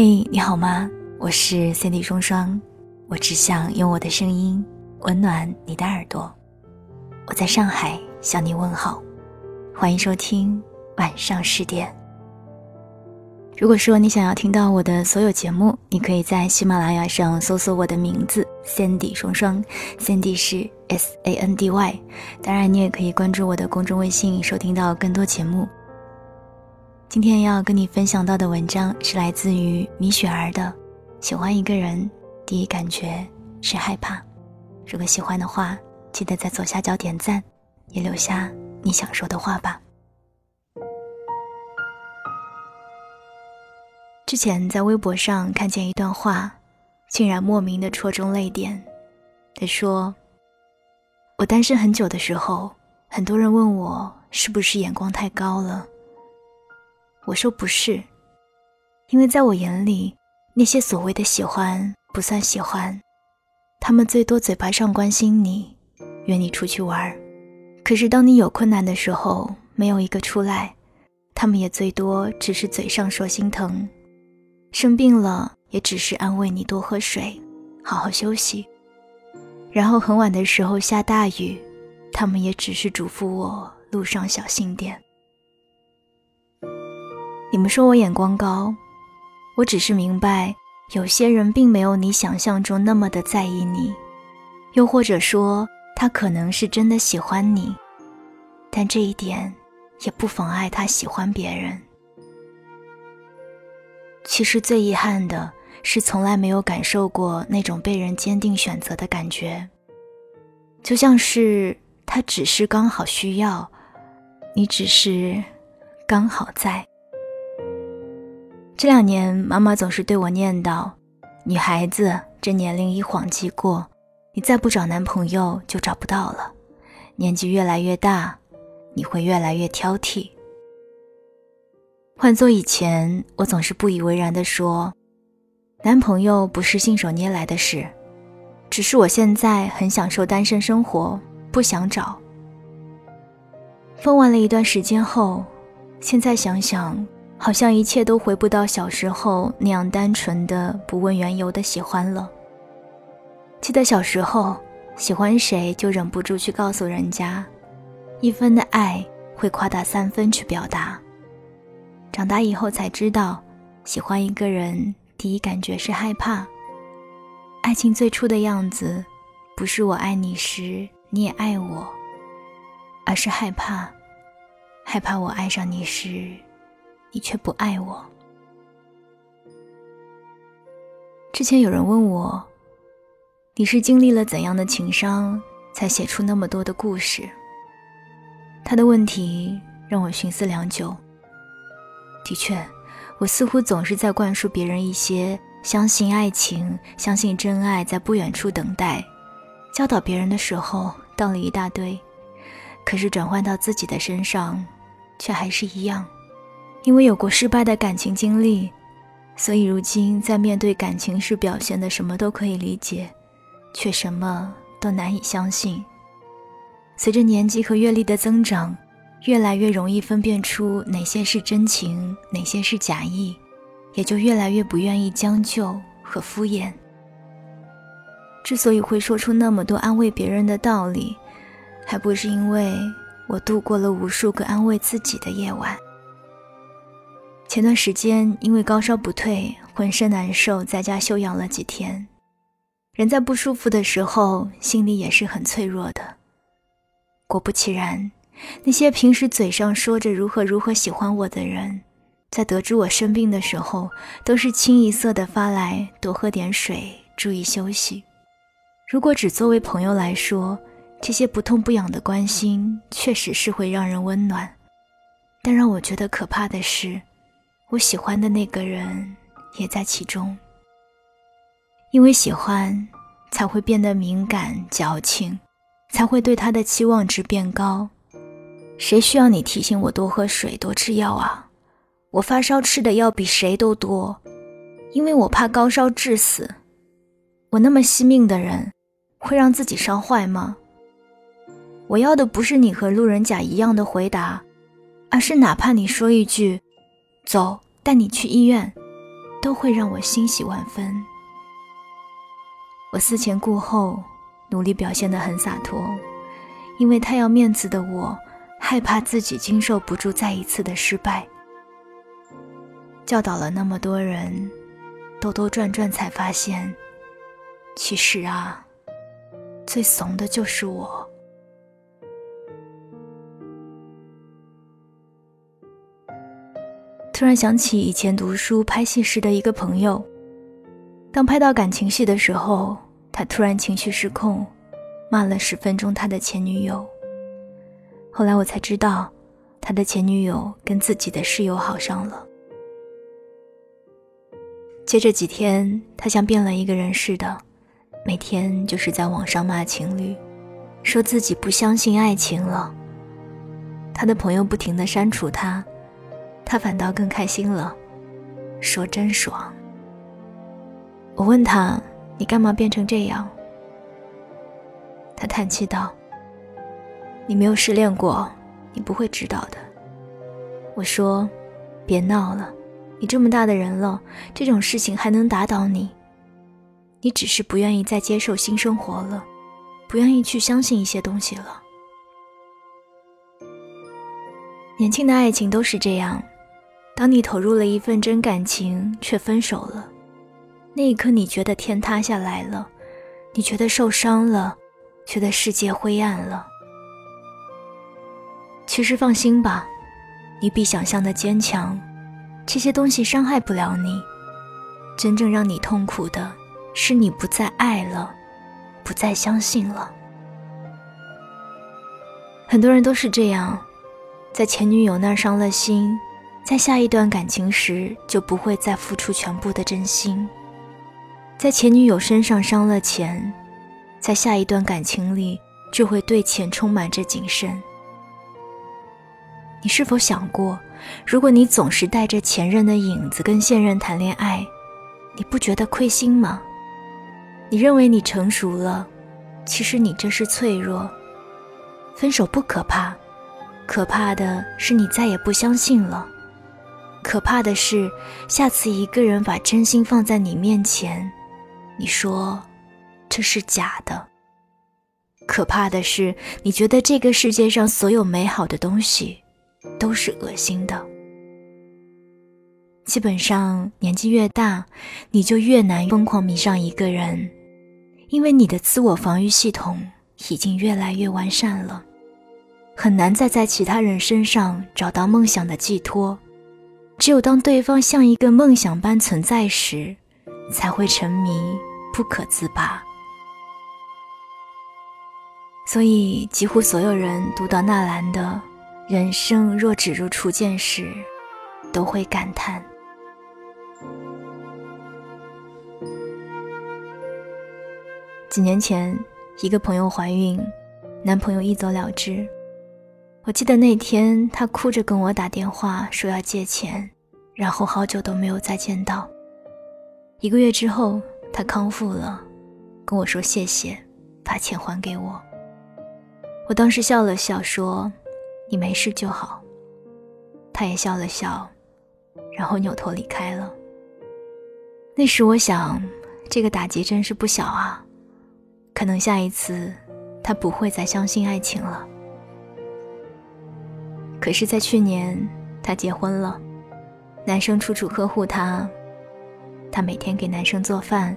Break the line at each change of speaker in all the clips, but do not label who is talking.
嘿，你好吗？我是 Cindy 双双，我只想用我的声音温暖你的耳朵。我在上海向你问好，欢迎收听晚上十点。如果说你想要听到我的所有节目，你可以在喜马拉雅上搜索我的名字 Cindy 双双，Cindy 是 S A N D Y。当然，你也可以关注我的公众微信，收听到更多节目。今天要跟你分享到的文章是来自于米雪儿的。喜欢一个人，第一感觉是害怕。如果喜欢的话，记得在左下角点赞，也留下你想说的话吧。之前在微博上看见一段话，竟然莫名的戳中泪点。他说：“我单身很久的时候，很多人问我是不是眼光太高了。”我说不是，因为在我眼里，那些所谓的喜欢不算喜欢，他们最多嘴巴上关心你，约你出去玩儿可是当你有困难的时候，没有一个出来，他们也最多只是嘴上说心疼，生病了也只是安慰你多喝水，好好休息。然后很晚的时候下大雨，他们也只是嘱咐我路上小心点。你们说我眼光高，我只是明白，有些人并没有你想象中那么的在意你，又或者说他可能是真的喜欢你，但这一点也不妨碍他喜欢别人。其实最遗憾的是，从来没有感受过那种被人坚定选择的感觉，就像是他只是刚好需要，你只是刚好在。这两年，妈妈总是对我念叨：“女孩子这年龄一晃即过，你再不找男朋友就找不到了。年纪越来越大，你会越来越挑剔。”换做以前，我总是不以为然地说：“男朋友不是信手拈来的事，只是我现在很享受单身生活，不想找。”疯完了一段时间后，现在想想。好像一切都回不到小时候那样单纯的、不问缘由的喜欢了。记得小时候喜欢谁就忍不住去告诉人家，一分的爱会夸大三分去表达。长大以后才知道，喜欢一个人第一感觉是害怕。爱情最初的样子，不是我爱你时你也爱我，而是害怕，害怕我爱上你时。你却不爱我。之前有人问我，你是经历了怎样的情伤，才写出那么多的故事？他的问题让我寻思良久。的确，我似乎总是在灌输别人一些相信爱情、相信真爱在不远处等待，教导别人的时候道理一大堆，可是转换到自己的身上，却还是一样。因为有过失败的感情经历，所以如今在面对感情时表现的什么都可以理解，却什么都难以相信。随着年纪和阅历的增长，越来越容易分辨出哪些是真情，哪些是假意，也就越来越不愿意将就和敷衍。之所以会说出那么多安慰别人的道理，还不是因为我度过了无数个安慰自己的夜晚。前段时间因为高烧不退，浑身难受，在家休养了几天。人在不舒服的时候，心里也是很脆弱的。果不其然，那些平时嘴上说着如何如何喜欢我的人，在得知我生病的时候，都是清一色的发来多喝点水，注意休息。如果只作为朋友来说，这些不痛不痒的关心确实是会让人温暖。但让我觉得可怕的是。我喜欢的那个人也在其中，因为喜欢，才会变得敏感矫情，才会对他的期望值变高。谁需要你提醒我多喝水、多吃药啊？我发烧吃的药比谁都多，因为我怕高烧致死。我那么惜命的人，会让自己烧坏吗？我要的不是你和路人甲一样的回答，而是哪怕你说一句。走，带你去医院，都会让我欣喜万分。我思前顾后，努力表现得很洒脱，因为太要面子的我，害怕自己经受不住再一次的失败。教导了那么多人，兜兜转转才发现，其实啊，最怂的就是我。突然想起以前读书拍戏时的一个朋友，当拍到感情戏的时候，他突然情绪失控，骂了十分钟他的前女友。后来我才知道，他的前女友跟自己的室友好上了。接着几天，他像变了一个人似的，每天就是在网上骂情侣，说自己不相信爱情了。他的朋友不停的删除他。他反倒更开心了，说真爽。我问他：“你干嘛变成这样？”他叹气道：“你没有失恋过，你不会知道的。”我说：“别闹了，你这么大的人了，这种事情还能打倒你？你只是不愿意再接受新生活了，不愿意去相信一些东西了。年轻的爱情都是这样。”当你投入了一份真感情，却分手了，那一刻你觉得天塌下来了，你觉得受伤了，觉得世界灰暗了。其实放心吧，你比想象的坚强，这些东西伤害不了你。真正让你痛苦的，是你不再爱了，不再相信了。很多人都是这样，在前女友那儿伤了心。在下一段感情时，就不会再付出全部的真心；在前女友身上伤了钱，在下一段感情里就会对钱充满着谨慎。你是否想过，如果你总是带着前任的影子跟现任谈恋爱，你不觉得亏心吗？你认为你成熟了，其实你这是脆弱。分手不可怕，可怕的是你再也不相信了。可怕的是，下次一个人把真心放在你面前，你说这是假的。可怕的是，你觉得这个世界上所有美好的东西都是恶心的。基本上，年纪越大，你就越难疯狂迷上一个人，因为你的自我防御系统已经越来越完善了，很难再在其他人身上找到梦想的寄托。只有当对方像一个梦想般存在时，才会沉迷不可自拔。所以，几乎所有人读到纳兰的“人生若只如初见”时，都会感叹。几年前，一个朋友怀孕，男朋友一走了之。我记得那天，他哭着跟我打电话说要借钱，然后好久都没有再见到。一个月之后，他康复了，跟我说谢谢，把钱还给我。我当时笑了笑说：“你没事就好。”他也笑了笑，然后扭头离开了。那时我想，这个打击真是不小啊，可能下一次他不会再相信爱情了。可是，在去年，她结婚了，男生处处呵护她，她每天给男生做饭，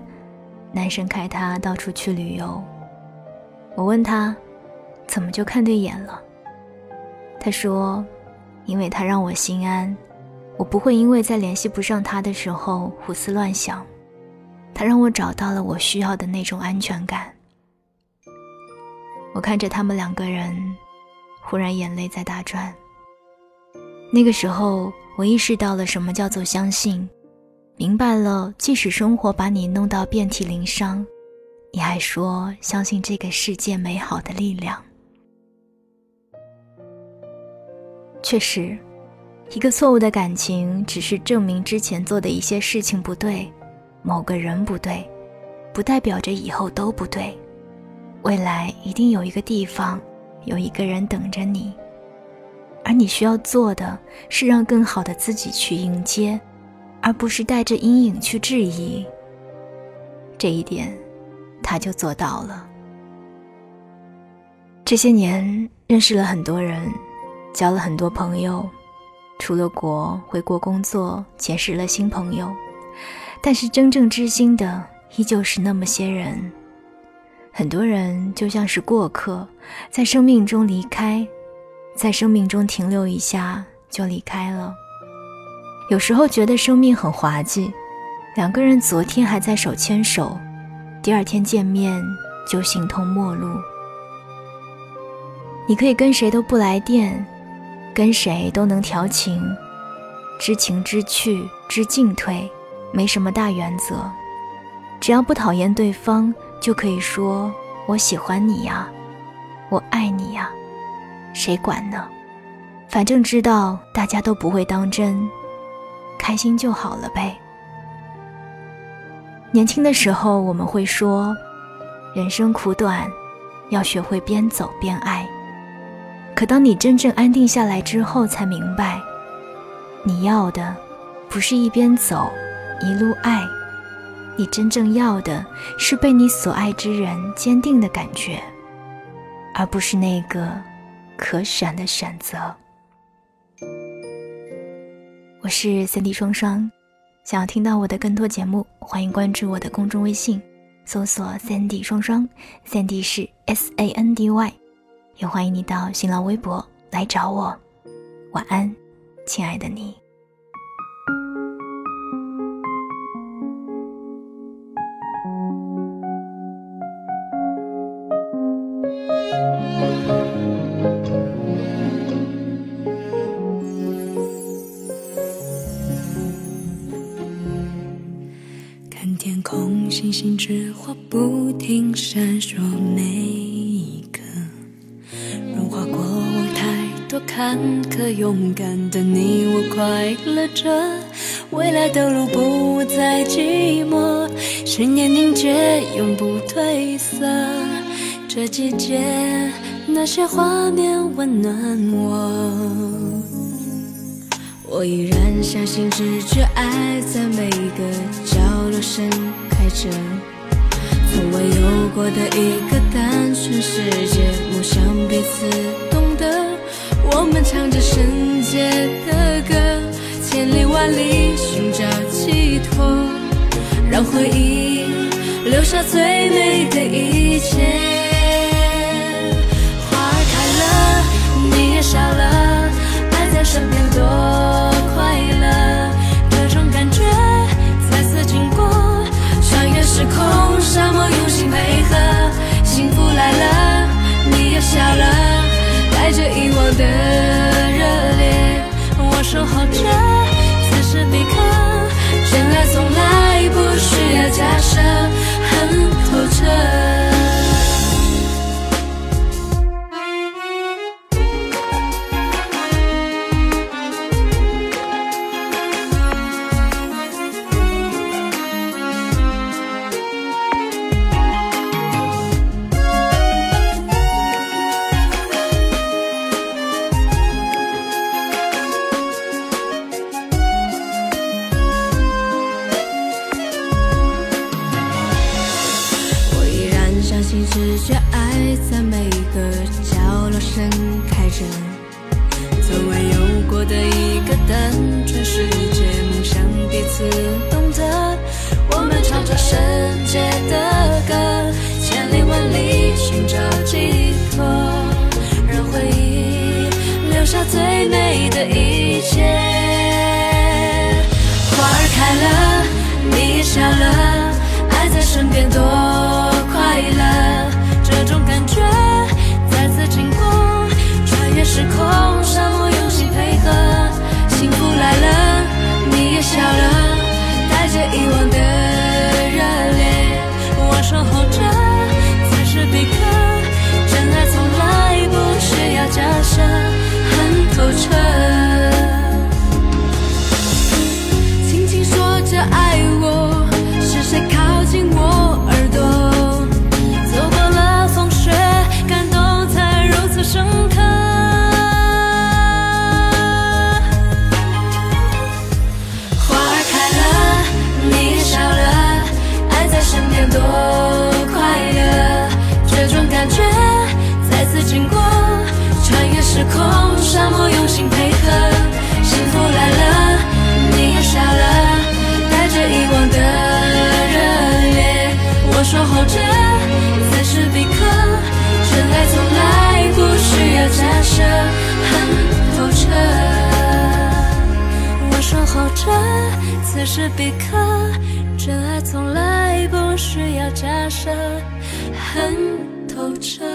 男生开她到处去旅游。我问她，怎么就看对眼了？她说，因为他让我心安，我不会因为在联系不上他的时候胡思乱想，他让我找到了我需要的那种安全感。我看着他们两个人，忽然眼泪在打转。那个时候，我意识到了什么叫做相信，明白了，即使生活把你弄到遍体鳞伤，你还说相信这个世界美好的力量。确实，一个错误的感情只是证明之前做的一些事情不对，某个人不对，不代表着以后都不对。未来一定有一个地方，有一个人等着你。而你需要做的是让更好的自己去迎接，而不是带着阴影去质疑。这一点，他就做到了。这些年认识了很多人，交了很多朋友，出了国回国工作，结识了新朋友，但是真正知心的依旧是那么些人。很多人就像是过客，在生命中离开，在生命中停留一下就离开了。有时候觉得生命很滑稽。两个人昨天还在手牵手，第二天见面就形同陌路。你可以跟谁都不来电，跟谁都能调情，知情知趣知进退，没什么大原则。只要不讨厌对方，就可以说我喜欢你呀，我爱你呀，谁管呢？反正知道大家都不会当真，开心就好了呗。年轻的时候，我们会说，人生苦短，要学会边走边爱。可当你真正安定下来之后，才明白，你要的不是一边走一路爱，你真正要的是被你所爱之人坚定的感觉，而不是那个可选的选择。我是三 D 双双。想要听到我的更多节目，欢迎关注我的公众微信，搜索三 D 双双三 D 是 S A N D Y，也欢迎你到新浪微博来找我。晚安，亲爱的你。
星星之火不停闪烁，每一刻融化过往太多坎坷，勇敢的你我快乐着，未来的路不再寂寞，十年凝结永不褪色。这季节那些画面温暖我，我依然相信直觉，爱在每个角落深。开着，从未有过的一个单纯世界，梦想彼此懂得。我们唱着圣洁的歌，千里万里寻找寄托，让回忆留下最美的一切。花儿开了，你也笑了，爱在身边多。笑了，带着遗忘的热烈，我守候着，此时此刻，真爱从来不需要假设，很透彻。你的一切。花儿开了，你也笑了，爱在身边多。快乐，这种感觉再次经过，穿越时空，沙漠此时此刻，真爱从来不需要假设，很透彻。